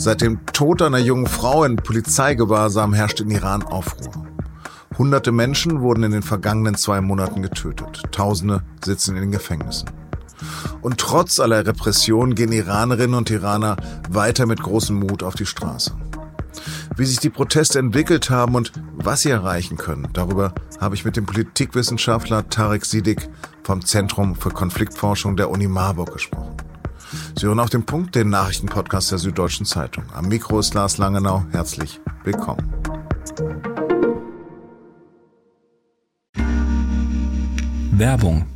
Seit dem Tod einer jungen Frau in Polizeigewahrsam herrscht in Iran Aufruhr. Hunderte Menschen wurden in den vergangenen zwei Monaten getötet. Tausende sitzen in den Gefängnissen. Und trotz aller Repression gehen Iranerinnen und Iraner weiter mit großem Mut auf die Straße. Wie sich die Proteste entwickelt haben und was sie erreichen können, darüber habe ich mit dem Politikwissenschaftler Tarek Sidik vom Zentrum für Konfliktforschung der Uni Marburg gesprochen. Sie hören auf den Punkt, den Nachrichtenpodcast der Süddeutschen Zeitung. Am Mikro ist Lars Langenau. Herzlich willkommen. Werbung.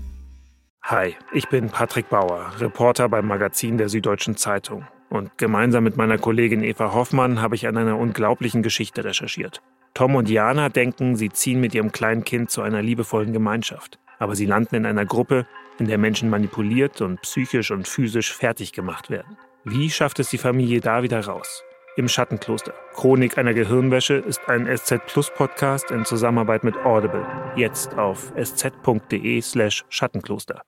Hi, ich bin Patrick Bauer, Reporter beim Magazin der Süddeutschen Zeitung. Und gemeinsam mit meiner Kollegin Eva Hoffmann habe ich an einer unglaublichen Geschichte recherchiert. Tom und Jana denken, sie ziehen mit ihrem kleinen Kind zu einer liebevollen Gemeinschaft. Aber sie landen in einer Gruppe, in der Menschen manipuliert und psychisch und physisch fertig gemacht werden. Wie schafft es die Familie da wieder raus? Im Schattenkloster. Chronik einer Gehirnwäsche ist ein SZ Plus Podcast in Zusammenarbeit mit Audible. Jetzt auf sz.de slash Schattenkloster.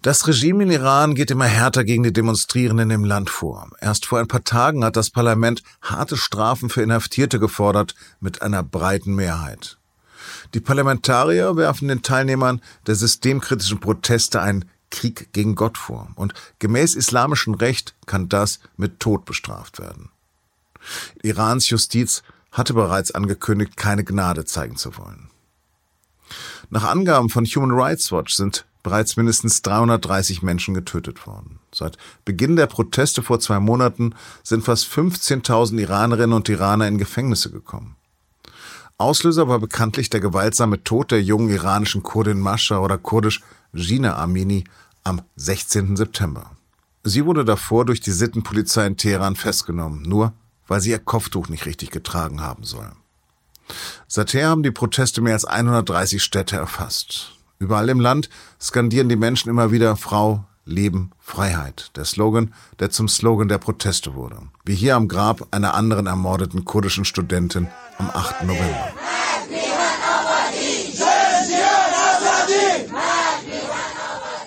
Das Regime in Iran geht immer härter gegen die Demonstrierenden im Land vor. Erst vor ein paar Tagen hat das Parlament harte Strafen für Inhaftierte gefordert, mit einer breiten Mehrheit. Die Parlamentarier werfen den Teilnehmern der systemkritischen Proteste einen Krieg gegen Gott vor. Und gemäß islamischem Recht kann das mit Tod bestraft werden. Irans Justiz hatte bereits angekündigt, keine Gnade zeigen zu wollen. Nach Angaben von Human Rights Watch sind bereits mindestens 330 Menschen getötet worden. Seit Beginn der Proteste vor zwei Monaten sind fast 15.000 Iranerinnen und Iraner in Gefängnisse gekommen. Auslöser war bekanntlich der gewaltsame Tod der jungen iranischen Kurdin Mascha oder kurdisch Gina Amini am 16. September. Sie wurde davor durch die Sittenpolizei in Teheran festgenommen, nur weil sie ihr Kopftuch nicht richtig getragen haben soll. Seither haben die Proteste mehr als 130 Städte erfasst. Überall im Land skandieren die Menschen immer wieder Frau, Leben, Freiheit. Der Slogan, der zum Slogan der Proteste wurde. Wie hier am Grab einer anderen ermordeten kurdischen Studentin am 8. November.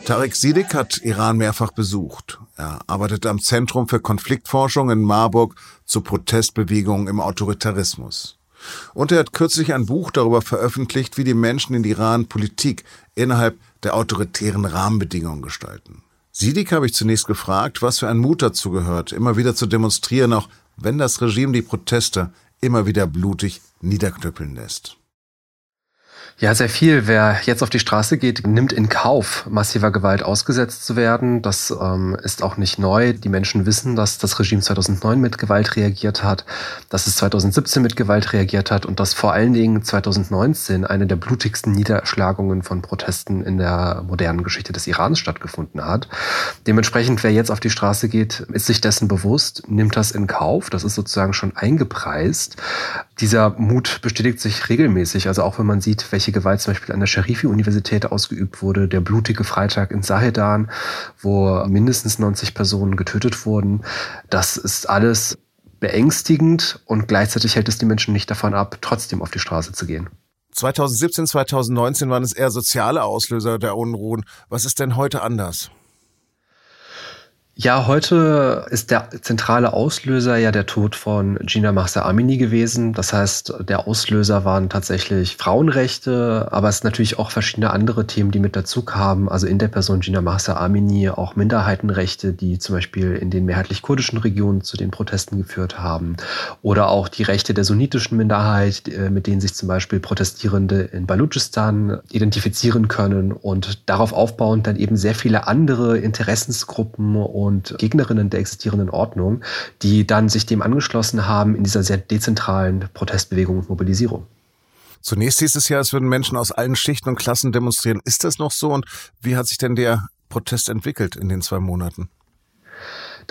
Tarek Sidik hat Iran mehrfach besucht. Er arbeitet am Zentrum für Konfliktforschung in Marburg zu Protestbewegungen im Autoritarismus. Und er hat kürzlich ein Buch darüber veröffentlicht, wie die Menschen in Iran Politik innerhalb der autoritären Rahmenbedingungen gestalten. Sidik habe ich zunächst gefragt, was für ein Mut dazu gehört, immer wieder zu demonstrieren, auch wenn das Regime die Proteste immer wieder blutig niederknüppeln lässt. Ja, sehr viel. Wer jetzt auf die Straße geht, nimmt in Kauf, massiver Gewalt ausgesetzt zu werden. Das ähm, ist auch nicht neu. Die Menschen wissen, dass das Regime 2009 mit Gewalt reagiert hat, dass es 2017 mit Gewalt reagiert hat und dass vor allen Dingen 2019 eine der blutigsten Niederschlagungen von Protesten in der modernen Geschichte des Irans stattgefunden hat. Dementsprechend, wer jetzt auf die Straße geht, ist sich dessen bewusst, nimmt das in Kauf. Das ist sozusagen schon eingepreist. Dieser Mut bestätigt sich regelmäßig. Also auch wenn man sieht, welche Gewalt zum Beispiel an der Sharifi-Universität ausgeübt wurde, der blutige Freitag in Sahedan, wo mindestens 90 Personen getötet wurden. Das ist alles beängstigend und gleichzeitig hält es die Menschen nicht davon ab, trotzdem auf die Straße zu gehen. 2017, 2019 waren es eher soziale Auslöser der Unruhen. Was ist denn heute anders? Ja, heute ist der zentrale Auslöser ja der Tod von Gina Mahsa Amini gewesen. Das heißt, der Auslöser waren tatsächlich Frauenrechte, aber es sind natürlich auch verschiedene andere Themen, die mit dazu kamen. Also in der Person Gina Mahsa Amini auch Minderheitenrechte, die zum Beispiel in den mehrheitlich kurdischen Regionen zu den Protesten geführt haben. Oder auch die Rechte der sunnitischen Minderheit, äh, mit denen sich zum Beispiel Protestierende in Baluchistan identifizieren können und darauf aufbauend dann eben sehr viele andere Interessensgruppen und und Gegnerinnen der existierenden Ordnung, die dann sich dem angeschlossen haben in dieser sehr dezentralen Protestbewegung und Mobilisierung. Zunächst hieß es ja, es würden Menschen aus allen Schichten und Klassen demonstrieren. Ist das noch so und wie hat sich denn der Protest entwickelt in den zwei Monaten?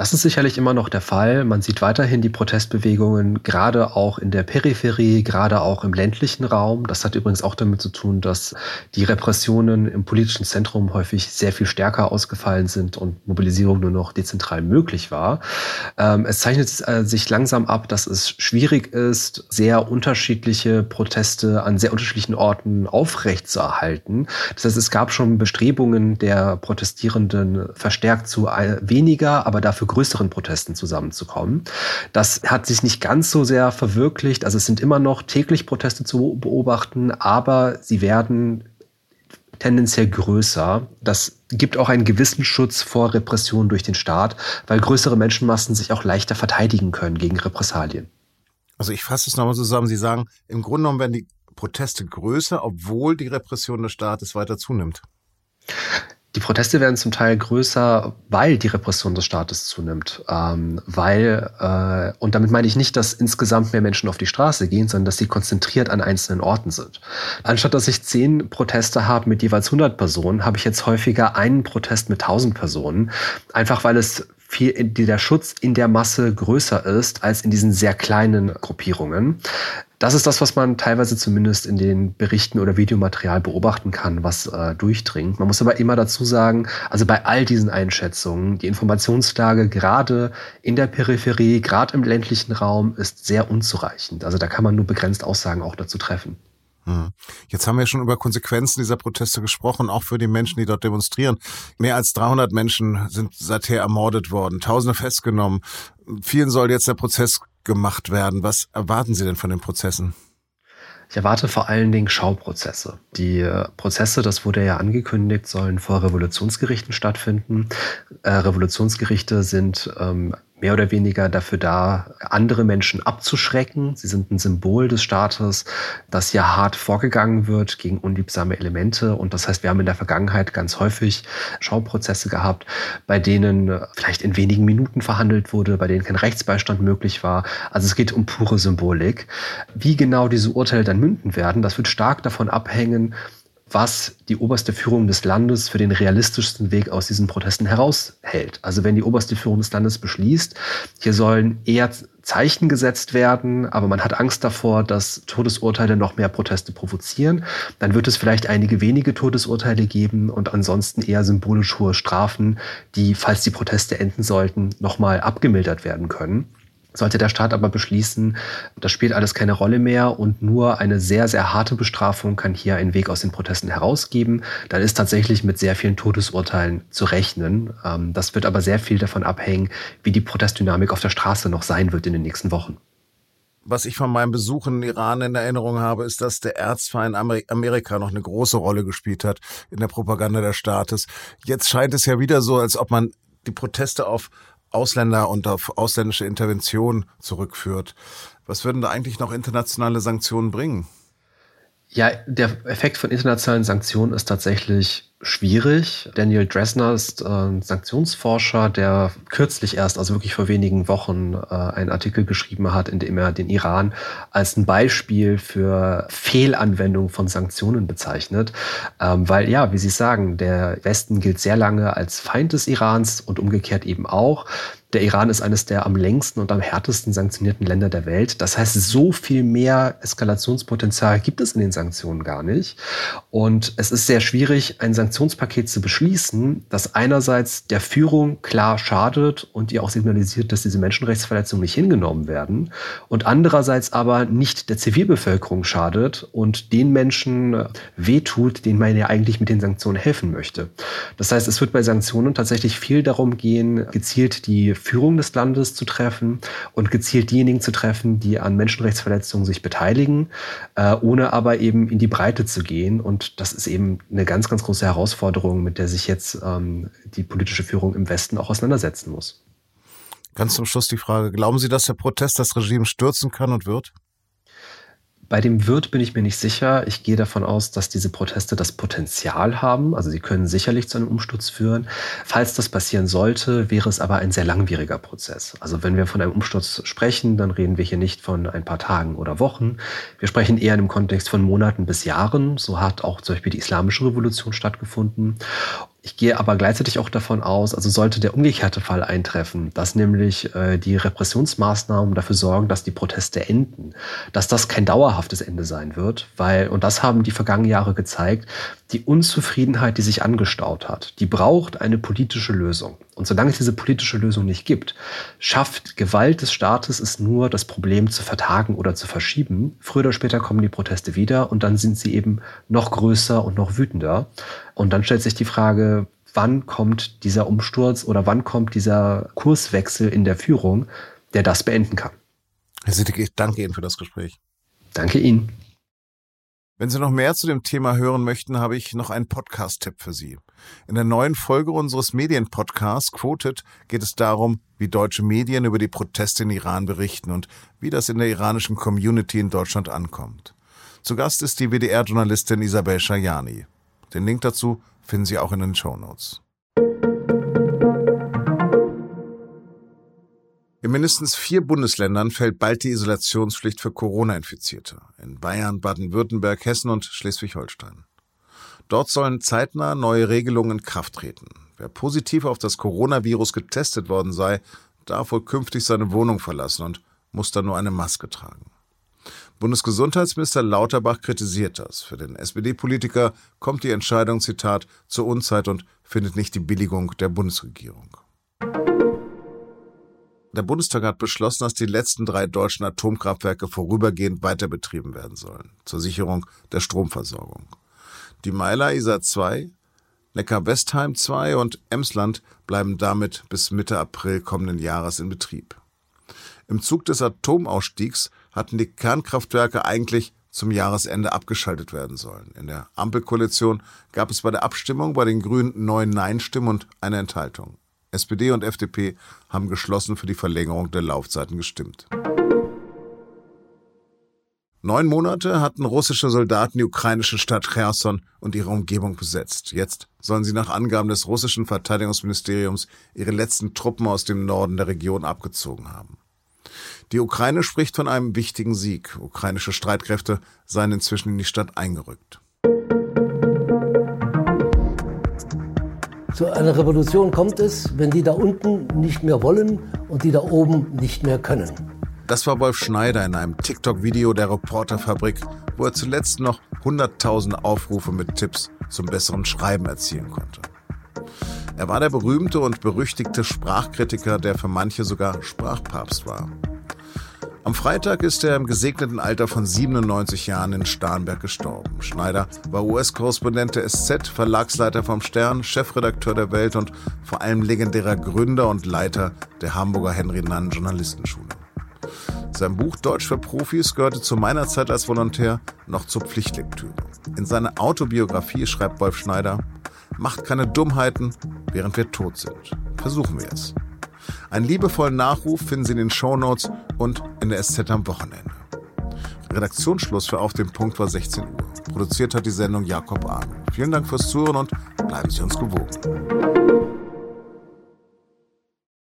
Das ist sicherlich immer noch der Fall. Man sieht weiterhin die Protestbewegungen, gerade auch in der Peripherie, gerade auch im ländlichen Raum. Das hat übrigens auch damit zu tun, dass die Repressionen im politischen Zentrum häufig sehr viel stärker ausgefallen sind und Mobilisierung nur noch dezentral möglich war. Ähm, es zeichnet äh, sich langsam ab, dass es schwierig ist, sehr unterschiedliche Proteste an sehr unterschiedlichen Orten aufrechtzuerhalten. Das heißt, es gab schon Bestrebungen der Protestierenden verstärkt zu weniger, aber dafür größeren Protesten zusammenzukommen. Das hat sich nicht ganz so sehr verwirklicht. Also es sind immer noch täglich Proteste zu beobachten, aber sie werden tendenziell größer. Das gibt auch einen gewissen Schutz vor Repression durch den Staat, weil größere Menschenmassen sich auch leichter verteidigen können gegen Repressalien. Also ich fasse es nochmal zusammen. Sie sagen, im Grunde genommen werden die Proteste größer, obwohl die Repression des Staates weiter zunimmt. Die Proteste werden zum Teil größer, weil die Repression des Staates zunimmt. Ähm, weil, äh, und damit meine ich nicht, dass insgesamt mehr Menschen auf die Straße gehen, sondern dass sie konzentriert an einzelnen Orten sind. Anstatt dass ich zehn Proteste habe mit jeweils 100 Personen, habe ich jetzt häufiger einen Protest mit 1000 Personen. Einfach weil es viel, der Schutz in der Masse größer ist als in diesen sehr kleinen Gruppierungen. Das ist das, was man teilweise zumindest in den Berichten oder Videomaterial beobachten kann, was äh, durchdringt. Man muss aber immer dazu sagen, also bei all diesen Einschätzungen, die Informationslage gerade in der Peripherie, gerade im ländlichen Raum ist sehr unzureichend. Also da kann man nur begrenzt Aussagen auch dazu treffen. Hm. Jetzt haben wir schon über Konsequenzen dieser Proteste gesprochen, auch für die Menschen, die dort demonstrieren. Mehr als 300 Menschen sind seither ermordet worden, Tausende festgenommen. Vielen soll jetzt der Prozess gemacht werden. Was erwarten Sie denn von den Prozessen? Ich erwarte vor allen Dingen Schauprozesse. Die äh, Prozesse, das wurde ja angekündigt, sollen vor Revolutionsgerichten stattfinden. Äh, Revolutionsgerichte sind ähm, mehr oder weniger dafür da, andere Menschen abzuschrecken. Sie sind ein Symbol des Staates, dass hier hart vorgegangen wird gegen unliebsame Elemente. Und das heißt, wir haben in der Vergangenheit ganz häufig Schauprozesse gehabt, bei denen vielleicht in wenigen Minuten verhandelt wurde, bei denen kein Rechtsbeistand möglich war. Also es geht um pure Symbolik. Wie genau diese Urteile dann münden werden, das wird stark davon abhängen, was die oberste Führung des Landes für den realistischsten Weg aus diesen Protesten heraushält. Also wenn die oberste Führung des Landes beschließt, hier sollen eher Zeichen gesetzt werden, aber man hat Angst davor, dass Todesurteile noch mehr Proteste provozieren, dann wird es vielleicht einige wenige Todesurteile geben und ansonsten eher symbolisch hohe Strafen, die, falls die Proteste enden sollten, nochmal abgemildert werden können. Sollte der Staat aber beschließen, das spielt alles keine Rolle mehr und nur eine sehr, sehr harte Bestrafung kann hier einen Weg aus den Protesten herausgeben, dann ist tatsächlich mit sehr vielen Todesurteilen zu rechnen. Ähm, das wird aber sehr viel davon abhängen, wie die Protestdynamik auf der Straße noch sein wird in den nächsten Wochen. Was ich von meinem Besuch in Iran in Erinnerung habe, ist, dass der Erzfeind Amerika noch eine große Rolle gespielt hat in der Propaganda des Staates. Jetzt scheint es ja wieder so, als ob man die Proteste auf Ausländer und auf ausländische Intervention zurückführt. Was würden da eigentlich noch internationale Sanktionen bringen? Ja, der Effekt von internationalen Sanktionen ist tatsächlich schwierig. Daniel Dresner ist äh, ein Sanktionsforscher, der kürzlich erst, also wirklich vor wenigen Wochen, äh, einen Artikel geschrieben hat, in dem er den Iran als ein Beispiel für Fehlanwendung von Sanktionen bezeichnet. Ähm, weil ja, wie Sie sagen, der Westen gilt sehr lange als Feind des Irans und umgekehrt eben auch. Der Iran ist eines der am längsten und am härtesten sanktionierten Länder der Welt. Das heißt, so viel mehr Eskalationspotenzial gibt es in den Sanktionen gar nicht. Und es ist sehr schwierig, ein Sanktionspaket zu beschließen, das einerseits der Führung klar schadet und ihr auch signalisiert, dass diese Menschenrechtsverletzungen nicht hingenommen werden und andererseits aber nicht der Zivilbevölkerung schadet und den Menschen wehtut, denen man ja eigentlich mit den Sanktionen helfen möchte. Das heißt, es wird bei Sanktionen tatsächlich viel darum gehen, gezielt die Führung des Landes zu treffen und gezielt diejenigen zu treffen, die an Menschenrechtsverletzungen sich beteiligen, äh, ohne aber eben in die Breite zu gehen. Und das ist eben eine ganz, ganz große Herausforderung, mit der sich jetzt ähm, die politische Führung im Westen auch auseinandersetzen muss. Ganz zum Schluss die Frage, glauben Sie, dass der Protest das Regime stürzen kann und wird? Bei dem Wirt bin ich mir nicht sicher. Ich gehe davon aus, dass diese Proteste das Potenzial haben. Also sie können sicherlich zu einem Umsturz führen. Falls das passieren sollte, wäre es aber ein sehr langwieriger Prozess. Also wenn wir von einem Umsturz sprechen, dann reden wir hier nicht von ein paar Tagen oder Wochen. Wir sprechen eher im Kontext von Monaten bis Jahren. So hat auch zum Beispiel die Islamische Revolution stattgefunden. Ich gehe aber gleichzeitig auch davon aus, also sollte der umgekehrte Fall eintreffen, dass nämlich äh, die Repressionsmaßnahmen dafür sorgen, dass die Proteste enden, dass das kein dauerhaftes Ende sein wird, weil, und das haben die vergangenen Jahre gezeigt, die Unzufriedenheit, die sich angestaut hat, die braucht eine politische Lösung. Und solange es diese politische Lösung nicht gibt, schafft Gewalt des Staates es nur, das Problem zu vertagen oder zu verschieben. Früher oder später kommen die Proteste wieder und dann sind sie eben noch größer und noch wütender. Und dann stellt sich die Frage, wann kommt dieser Umsturz oder wann kommt dieser Kurswechsel in der Führung, der das beenden kann. Herr Sittig, ich danke Ihnen für das Gespräch. Danke Ihnen. Wenn Sie noch mehr zu dem Thema hören möchten, habe ich noch einen Podcast-Tipp für Sie. In der neuen Folge unseres Medienpodcasts Quoted geht es darum, wie deutsche Medien über die Proteste in Iran berichten und wie das in der iranischen Community in Deutschland ankommt. Zu Gast ist die WDR-Journalistin Isabel Shayani. Den Link dazu finden Sie auch in den Show Notes. In mindestens vier Bundesländern fällt bald die Isolationspflicht für Corona-Infizierte. In Bayern, Baden-Württemberg, Hessen und Schleswig-Holstein. Dort sollen zeitnah neue Regelungen in Kraft treten. Wer positiv auf das Coronavirus getestet worden sei, darf wohl künftig seine Wohnung verlassen und muss dann nur eine Maske tragen. Bundesgesundheitsminister Lauterbach kritisiert das. Für den SPD-Politiker kommt die Entscheidung, Zitat, zur Unzeit und findet nicht die Billigung der Bundesregierung. Der Bundestag hat beschlossen, dass die letzten drei deutschen Atomkraftwerke vorübergehend weiterbetrieben werden sollen, zur Sicherung der Stromversorgung. Die Meiler Isar 2, Neckar-Westheim 2 und Emsland bleiben damit bis Mitte April kommenden Jahres in Betrieb. Im Zug des Atomausstiegs hatten die Kernkraftwerke eigentlich zum Jahresende abgeschaltet werden sollen. In der Ampelkoalition gab es bei der Abstimmung bei den Grünen neun Nein-Stimmen und eine Enthaltung. SPD und FDP haben geschlossen für die Verlängerung der Laufzeiten gestimmt. Neun Monate hatten russische Soldaten die ukrainische Stadt Cherson und ihre Umgebung besetzt. Jetzt sollen sie nach Angaben des russischen Verteidigungsministeriums ihre letzten Truppen aus dem Norden der Region abgezogen haben. Die Ukraine spricht von einem wichtigen Sieg. Ukrainische Streitkräfte seien inzwischen in die Stadt eingerückt. Zu einer Revolution kommt es, wenn die da unten nicht mehr wollen und die da oben nicht mehr können. Das war Wolf Schneider in einem TikTok-Video der Reporterfabrik, wo er zuletzt noch 100.000 Aufrufe mit Tipps zum besseren Schreiben erzielen konnte. Er war der berühmte und berüchtigte Sprachkritiker, der für manche sogar Sprachpapst war. Am Freitag ist er im gesegneten Alter von 97 Jahren in Starnberg gestorben. Schneider war US-Korrespondent der SZ, Verlagsleiter vom Stern, Chefredakteur der Welt und vor allem legendärer Gründer und Leiter der Hamburger Henry Nann Journalistenschule. Sein Buch Deutsch für Profis gehörte zu meiner Zeit als Volontär noch zur Pflichtlektüre. In seiner Autobiografie schreibt Wolf Schneider, macht keine Dummheiten, während wir tot sind. Versuchen wir es. Einen liebevollen Nachruf finden Sie in den Shownotes und in der SZ am Wochenende. Redaktionsschluss für Auf dem Punkt war 16 Uhr. Produziert hat die Sendung Jakob Arno. Vielen Dank fürs Zuhören und bleiben Sie uns gewogen.